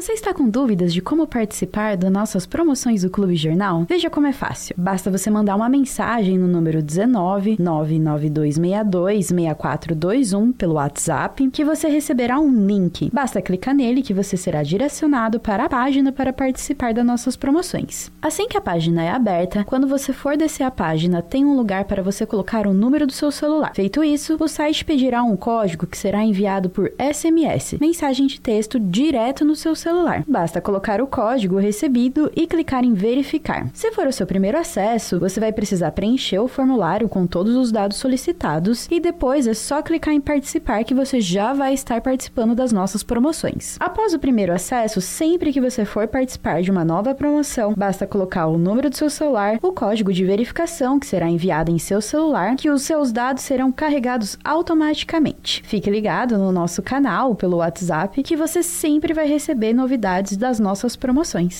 Você está com dúvidas de como participar das nossas promoções do Clube Jornal? Veja como é fácil. Basta você mandar uma mensagem no número 19 99262 6421 pelo WhatsApp que você receberá um link. Basta clicar nele que você será direcionado para a página para participar das nossas promoções. Assim que a página é aberta, quando você for descer a página, tem um lugar para você colocar o número do seu celular. Feito isso, o site pedirá um código que será enviado por SMS, mensagem de texto direto no seu celular celular. Basta colocar o código recebido e clicar em verificar. Se for o seu primeiro acesso, você vai precisar preencher o formulário com todos os dados solicitados e depois é só clicar em participar que você já vai estar participando das nossas promoções. Após o primeiro acesso, sempre que você for participar de uma nova promoção, basta colocar o número do seu celular, o código de verificação que será enviado em seu celular, que os seus dados serão carregados automaticamente. Fique ligado no nosso canal pelo WhatsApp que você sempre vai receber novidades das nossas promoções.